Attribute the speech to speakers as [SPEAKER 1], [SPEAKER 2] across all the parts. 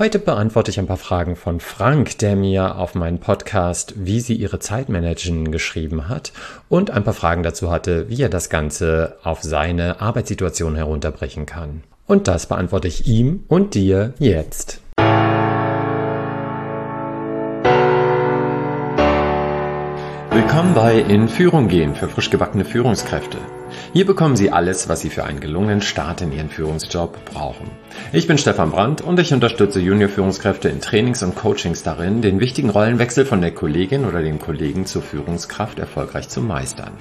[SPEAKER 1] Heute beantworte ich ein paar Fragen von Frank, der mir auf meinen Podcast Wie Sie Ihre Zeit managen geschrieben hat und ein paar Fragen dazu hatte, wie er das Ganze auf seine Arbeitssituation herunterbrechen kann. Und das beantworte ich ihm und dir jetzt. Willkommen bei In Führung gehen für frisch gebackene Führungskräfte. Hier bekommen Sie alles, was Sie für einen gelungenen Start in Ihren Führungsjob brauchen. Ich bin Stefan Brandt und ich unterstütze Junior-Führungskräfte in Trainings und Coachings darin, den wichtigen Rollenwechsel von der Kollegin oder dem Kollegen zur Führungskraft erfolgreich zu meistern.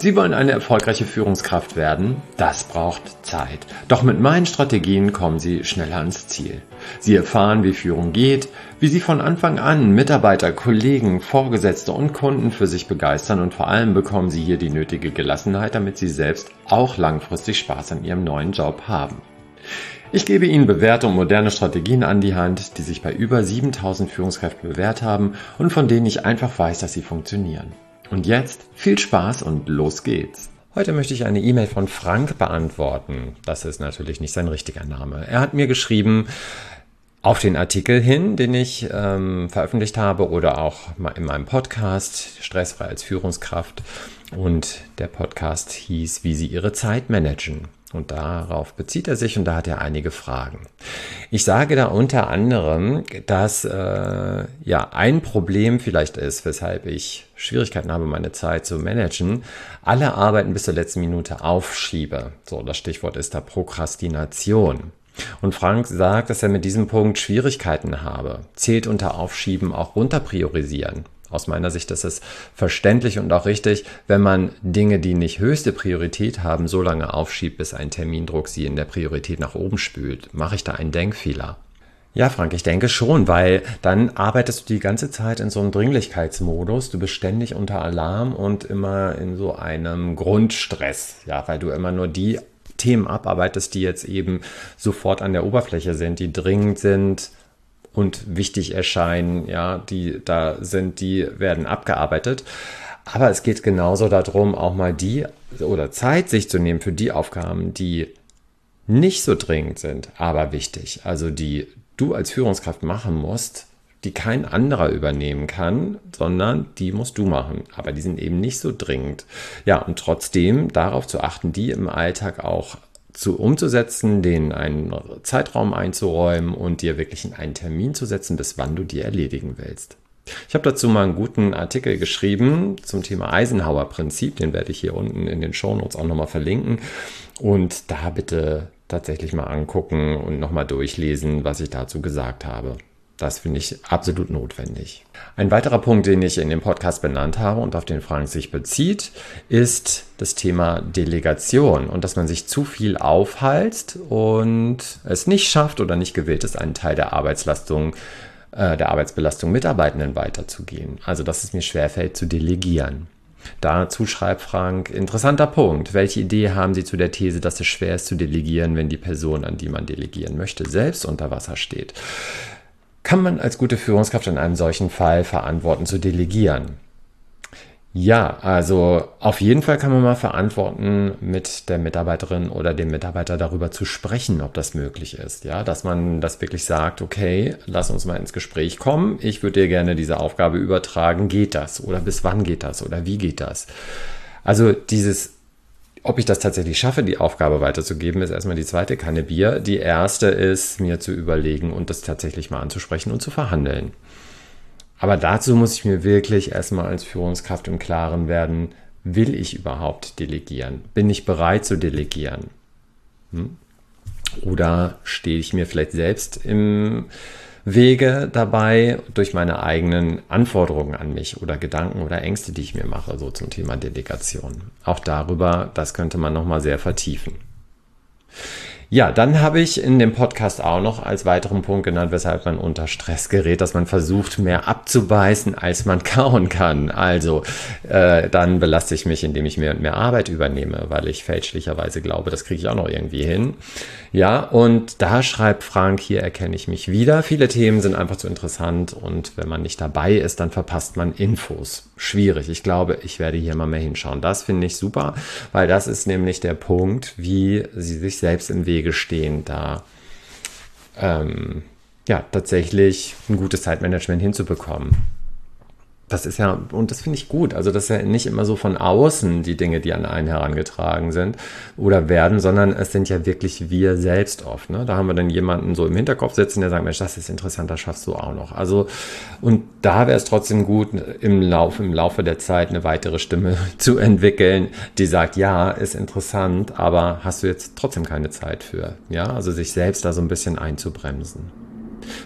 [SPEAKER 1] Sie wollen eine erfolgreiche Führungskraft werden? Das braucht Zeit. Doch mit meinen Strategien kommen Sie schneller ans Ziel. Sie erfahren, wie Führung geht, wie Sie von Anfang an Mitarbeiter, Kollegen, Vorgesetzte und Kunden für sich begeistern und vor allem bekommen Sie hier die nötige Gelassenheit, damit Sie selbst auch langfristig Spaß an Ihrem neuen Job haben. Ich gebe Ihnen bewährte und moderne Strategien an die Hand, die sich bei über 7000 Führungskräften bewährt haben und von denen ich einfach weiß, dass sie funktionieren. Und jetzt viel Spaß und los geht's. Heute möchte ich eine E-Mail von Frank beantworten. Das ist natürlich nicht sein richtiger Name. Er hat mir geschrieben, auf den Artikel hin, den ich ähm, veröffentlicht habe oder auch in meinem Podcast Stressfrei als Führungskraft. Und der Podcast hieß, wie Sie Ihre Zeit managen. Und darauf bezieht er sich und da hat er einige Fragen. Ich sage da unter anderem, dass äh, ja ein Problem vielleicht ist, weshalb ich Schwierigkeiten habe, meine Zeit zu managen, alle Arbeiten bis zur letzten Minute aufschiebe. So, das Stichwort ist da Prokrastination. Und Frank sagt, dass er mit diesem Punkt Schwierigkeiten habe. Zählt unter Aufschieben auch runter priorisieren. Aus meiner Sicht ist es verständlich und auch richtig, wenn man Dinge, die nicht höchste Priorität haben, so lange aufschiebt, bis ein Termindruck sie in der Priorität nach oben spült. Mache ich da einen Denkfehler? Ja, Frank, ich denke schon, weil dann arbeitest du die ganze Zeit in so einem Dringlichkeitsmodus. Du bist ständig unter Alarm und immer in so einem Grundstress. Ja, weil du immer nur die Themen abarbeitest, die jetzt eben sofort an der Oberfläche sind, die dringend sind, und wichtig erscheinen, ja, die da sind, die werden abgearbeitet. Aber es geht genauso darum, auch mal die oder Zeit sich zu nehmen für die Aufgaben, die nicht so dringend sind, aber wichtig. Also die du als Führungskraft machen musst, die kein anderer übernehmen kann, sondern die musst du machen. Aber die sind eben nicht so dringend. Ja, und trotzdem darauf zu achten, die im Alltag auch zu umzusetzen, den einen Zeitraum einzuräumen und dir wirklich einen Termin zu setzen, bis wann du die erledigen willst. Ich habe dazu mal einen guten Artikel geschrieben zum Thema Eisenhower-Prinzip. Den werde ich hier unten in den Shownotes auch nochmal verlinken. Und da bitte tatsächlich mal angucken und nochmal durchlesen, was ich dazu gesagt habe. Das finde ich absolut notwendig. Ein weiterer Punkt, den ich in dem Podcast benannt habe und auf den Frank sich bezieht, ist das Thema Delegation und dass man sich zu viel aufhalst und es nicht schafft oder nicht gewillt ist, einen Teil der Arbeitslastung, äh, der Arbeitsbelastung Mitarbeitenden weiterzugehen. Also, dass es mir schwerfällt zu delegieren. Dazu schreibt Frank, interessanter Punkt. Welche Idee haben Sie zu der These, dass es schwer ist zu delegieren, wenn die Person, an die man delegieren möchte, selbst unter Wasser steht? Kann man als gute Führungskraft in einem solchen Fall verantworten zu delegieren? Ja, also auf jeden Fall kann man mal verantworten, mit der Mitarbeiterin oder dem Mitarbeiter darüber zu sprechen, ob das möglich ist. Ja, dass man das wirklich sagt, okay, lass uns mal ins Gespräch kommen. Ich würde dir gerne diese Aufgabe übertragen. Geht das? Oder bis wann geht das? Oder wie geht das? Also dieses ob ich das tatsächlich schaffe, die Aufgabe weiterzugeben, ist erstmal die zweite Kanne Bier. Die erste ist, mir zu überlegen und das tatsächlich mal anzusprechen und zu verhandeln. Aber dazu muss ich mir wirklich erstmal als Führungskraft im Klaren werden, will ich überhaupt delegieren? Bin ich bereit zu delegieren? Hm? Oder stehe ich mir vielleicht selbst im Wege dabei durch meine eigenen Anforderungen an mich oder Gedanken oder Ängste, die ich mir mache, so zum Thema Delegation. Auch darüber, das könnte man nochmal sehr vertiefen. Ja, dann habe ich in dem Podcast auch noch als weiteren Punkt genannt, weshalb man unter Stress gerät, dass man versucht, mehr abzubeißen, als man kauen kann. Also äh, dann belaste ich mich, indem ich mehr und mehr Arbeit übernehme, weil ich fälschlicherweise glaube, das kriege ich auch noch irgendwie hin. Ja, und da schreibt Frank, hier erkenne ich mich wieder. Viele Themen sind einfach zu interessant und wenn man nicht dabei ist, dann verpasst man Infos. Schwierig. Ich glaube, ich werde hier mal mehr hinschauen. Das finde ich super, weil das ist nämlich der Punkt, wie sie sich selbst im Wege stehen, da ähm, ja, tatsächlich ein gutes Zeitmanagement hinzubekommen das ist ja, und das finde ich gut. Also, das ist ja nicht immer so von außen die Dinge, die an einen herangetragen sind oder werden, sondern es sind ja wirklich wir selbst oft. Ne? Da haben wir dann jemanden so im Hinterkopf sitzen, der sagt, Mensch, das ist interessant, das schaffst du auch noch. Also, und da wäre es trotzdem gut, im Laufe, im Laufe der Zeit eine weitere Stimme zu entwickeln, die sagt, ja, ist interessant, aber hast du jetzt trotzdem keine Zeit für. Ja, also sich selbst da so ein bisschen einzubremsen.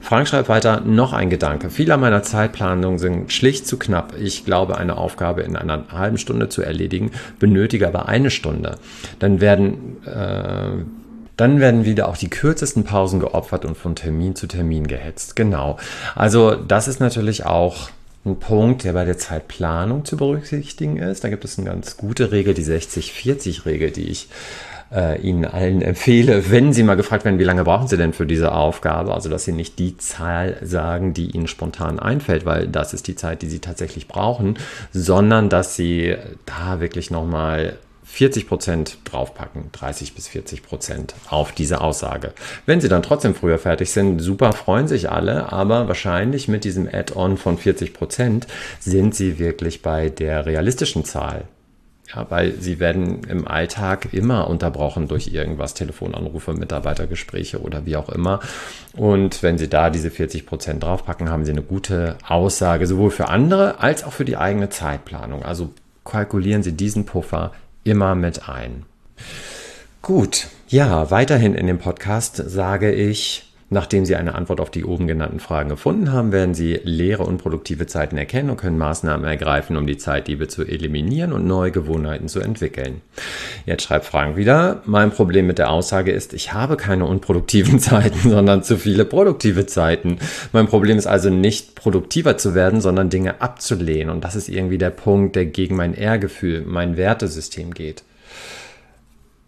[SPEAKER 1] Frank schreibt weiter, noch ein Gedanke. Viele meiner Zeitplanungen sind schlicht zu knapp. Ich glaube, eine Aufgabe in einer halben Stunde zu erledigen, benötige aber eine Stunde. Dann werden, äh, dann werden wieder auch die kürzesten Pausen geopfert und von Termin zu Termin gehetzt. Genau. Also das ist natürlich auch ein Punkt, der bei der Zeitplanung zu berücksichtigen ist. Da gibt es eine ganz gute Regel, die 60-40-Regel, die ich äh, Ihnen allen empfehle, wenn Sie mal gefragt werden, wie lange brauchen Sie denn für diese Aufgabe, also dass Sie nicht die Zahl sagen, die Ihnen spontan einfällt, weil das ist die Zeit, die Sie tatsächlich brauchen, sondern dass Sie da wirklich nochmal 40 Prozent draufpacken, 30 bis 40 Prozent auf diese Aussage. Wenn Sie dann trotzdem früher fertig sind, super, freuen sich alle, aber wahrscheinlich mit diesem Add-on von 40 Prozent sind Sie wirklich bei der realistischen Zahl ja, weil sie werden im Alltag immer unterbrochen durch irgendwas, Telefonanrufe, Mitarbeitergespräche oder wie auch immer. Und wenn sie da diese 40 Prozent draufpacken, haben sie eine gute Aussage, sowohl für andere als auch für die eigene Zeitplanung. Also kalkulieren Sie diesen Puffer immer mit ein. Gut, ja, weiterhin in dem Podcast sage ich, Nachdem Sie eine Antwort auf die oben genannten Fragen gefunden haben, werden Sie leere und produktive Zeiten erkennen und können Maßnahmen ergreifen, um die Zeitdiebe zu eliminieren und neue Gewohnheiten zu entwickeln. Jetzt schreibt Frank wieder, mein Problem mit der Aussage ist, ich habe keine unproduktiven Zeiten, sondern zu viele produktive Zeiten. Mein Problem ist also nicht produktiver zu werden, sondern Dinge abzulehnen. Und das ist irgendwie der Punkt, der gegen mein Ehrgefühl, mein Wertesystem geht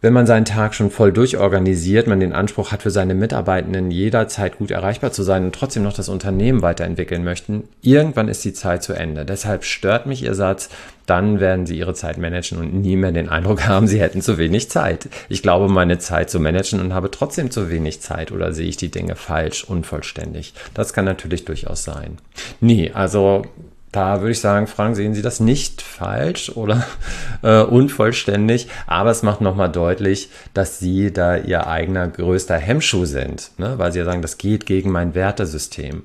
[SPEAKER 1] wenn man seinen Tag schon voll durchorganisiert, man den Anspruch hat, für seine Mitarbeitenden jederzeit gut erreichbar zu sein und trotzdem noch das Unternehmen weiterentwickeln möchten, irgendwann ist die Zeit zu Ende. Deshalb stört mich Ihr Satz, dann werden Sie Ihre Zeit managen und nie mehr den Eindruck haben, Sie hätten zu wenig Zeit. Ich glaube, meine Zeit zu managen und habe trotzdem zu wenig Zeit oder sehe ich die Dinge falsch, unvollständig. Das kann natürlich durchaus sein. Nee, also da würde ich sagen, Frank, sehen Sie das nicht falsch oder äh, unvollständig, aber es macht nochmal deutlich, dass Sie da Ihr eigener größter Hemmschuh sind, ne? weil Sie ja sagen, das geht gegen mein Wertesystem.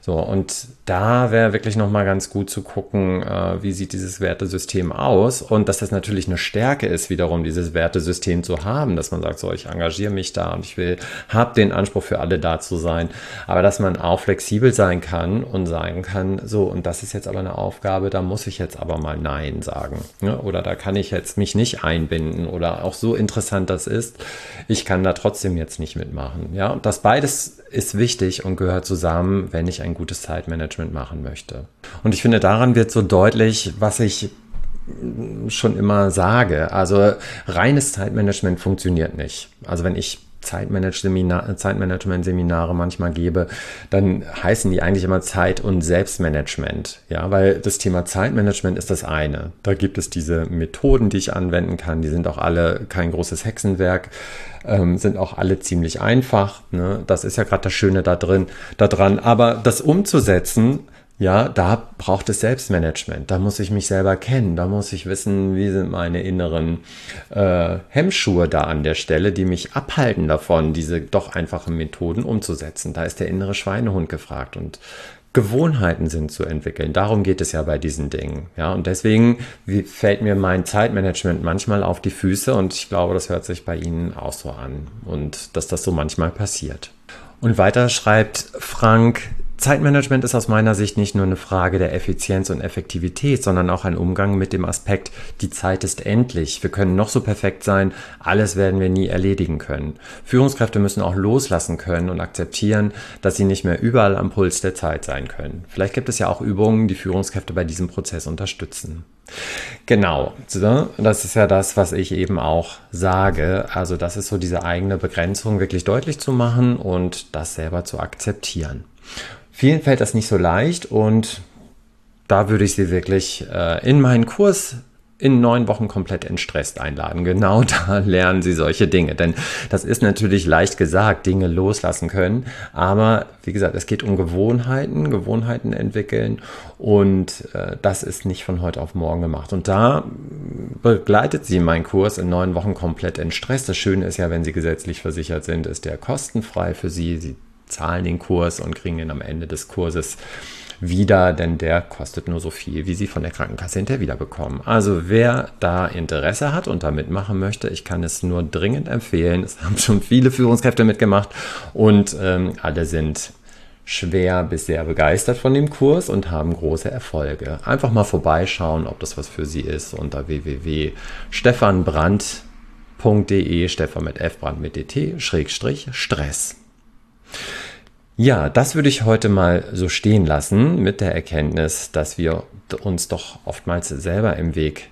[SPEAKER 1] So, und da wäre wirklich nochmal ganz gut zu gucken, äh, wie sieht dieses Wertesystem aus und dass das natürlich eine Stärke ist, wiederum dieses Wertesystem zu haben, dass man sagt, so, ich engagiere mich da und ich will, habe den Anspruch für alle da zu sein, aber dass man auch flexibel sein kann und sagen kann, so, und das ist jetzt aber eine Aufgabe, da muss ich jetzt aber mal Nein sagen. Ne? Oder da kann ich jetzt mich nicht einbinden oder auch so interessant das ist, ich kann da trotzdem jetzt nicht mitmachen. Ja, und das beides ist wichtig und gehört zusammen, wenn ich ein gutes Zeitmanagement machen möchte. Und ich finde, daran wird so deutlich, was ich schon immer sage. Also reines Zeitmanagement funktioniert nicht. Also wenn ich Zeitmanagement-Seminare manchmal gebe, dann heißen die eigentlich immer Zeit- und Selbstmanagement. Ja, weil das Thema Zeitmanagement ist das eine. Da gibt es diese Methoden, die ich anwenden kann. Die sind auch alle kein großes Hexenwerk, ähm, sind auch alle ziemlich einfach. Ne? Das ist ja gerade das Schöne da drin, da dran. Aber das umzusetzen, ja, da braucht es Selbstmanagement. Da muss ich mich selber kennen. Da muss ich wissen, wie sind meine inneren äh, Hemmschuhe da an der Stelle, die mich abhalten davon, diese doch einfachen Methoden umzusetzen. Da ist der innere Schweinehund gefragt und Gewohnheiten sind zu entwickeln. Darum geht es ja bei diesen Dingen. Ja, und deswegen fällt mir mein Zeitmanagement manchmal auf die Füße und ich glaube, das hört sich bei Ihnen auch so an und dass das so manchmal passiert. Und weiter schreibt Frank, Zeitmanagement ist aus meiner Sicht nicht nur eine Frage der Effizienz und Effektivität, sondern auch ein Umgang mit dem Aspekt, die Zeit ist endlich. Wir können noch so perfekt sein, alles werden wir nie erledigen können. Führungskräfte müssen auch loslassen können und akzeptieren, dass sie nicht mehr überall am Puls der Zeit sein können. Vielleicht gibt es ja auch Übungen, die Führungskräfte bei diesem Prozess unterstützen. Genau, das ist ja das, was ich eben auch sage. Also das ist so diese eigene Begrenzung wirklich deutlich zu machen und das selber zu akzeptieren. Vielen fällt das nicht so leicht und da würde ich sie wirklich äh, in meinen Kurs in neun Wochen komplett entstresst einladen. Genau da lernen Sie solche Dinge. Denn das ist natürlich leicht gesagt, Dinge loslassen können. Aber wie gesagt, es geht um Gewohnheiten, Gewohnheiten entwickeln. Und äh, das ist nicht von heute auf morgen gemacht. Und da begleitet Sie meinen Kurs in neun Wochen komplett entstresst. Das Schöne ist ja, wenn Sie gesetzlich versichert sind, ist der kostenfrei für Sie. Sie zahlen den Kurs und kriegen ihn am Ende des Kurses wieder, denn der kostet nur so viel, wie sie von der Krankenkasse hinterher wiederbekommen. Also wer da Interesse hat und da mitmachen möchte, ich kann es nur dringend empfehlen. Es haben schon viele Führungskräfte mitgemacht und ähm, alle sind schwer bis sehr begeistert von dem Kurs und haben große Erfolge. Einfach mal vorbeischauen, ob das was für Sie ist unter www.stefanbrand.de, Stefan mit F, Brand mit DT, Schrägstrich, Stress. Ja, das würde ich heute mal so stehen lassen mit der Erkenntnis, dass wir uns doch oftmals selber im Weg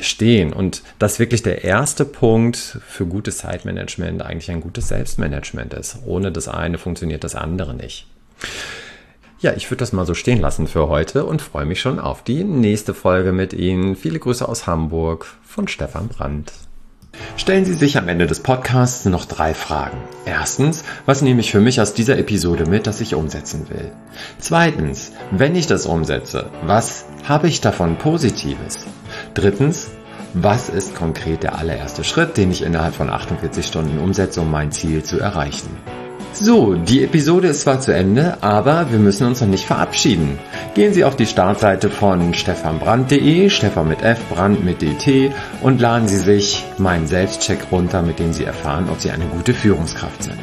[SPEAKER 1] stehen und dass wirklich der erste Punkt für gutes Zeitmanagement eigentlich ein gutes Selbstmanagement ist. Ohne das eine funktioniert das andere nicht. Ja, ich würde das mal so stehen lassen für heute und freue mich schon auf die nächste Folge mit Ihnen. Viele Grüße aus Hamburg von Stefan Brandt. Stellen Sie sich am Ende des Podcasts noch drei Fragen. Erstens, was nehme ich für mich aus dieser Episode mit, das ich umsetzen will? Zweitens, wenn ich das umsetze, was habe ich davon Positives? Drittens, was ist konkret der allererste Schritt, den ich innerhalb von 48 Stunden umsetze, um mein Ziel zu erreichen? So, die Episode ist zwar zu Ende, aber wir müssen uns noch nicht verabschieden. Gehen Sie auf die Startseite von stefanbrand.de, Stefan mit F, Brand mit DT und laden Sie sich meinen Selbstcheck runter, mit dem Sie erfahren, ob Sie eine gute Führungskraft sind.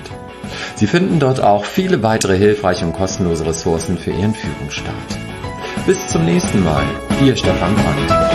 [SPEAKER 1] Sie finden dort auch viele weitere hilfreiche und kostenlose Ressourcen für Ihren Führungsstart. Bis zum nächsten Mal, Ihr Stefan Brandt.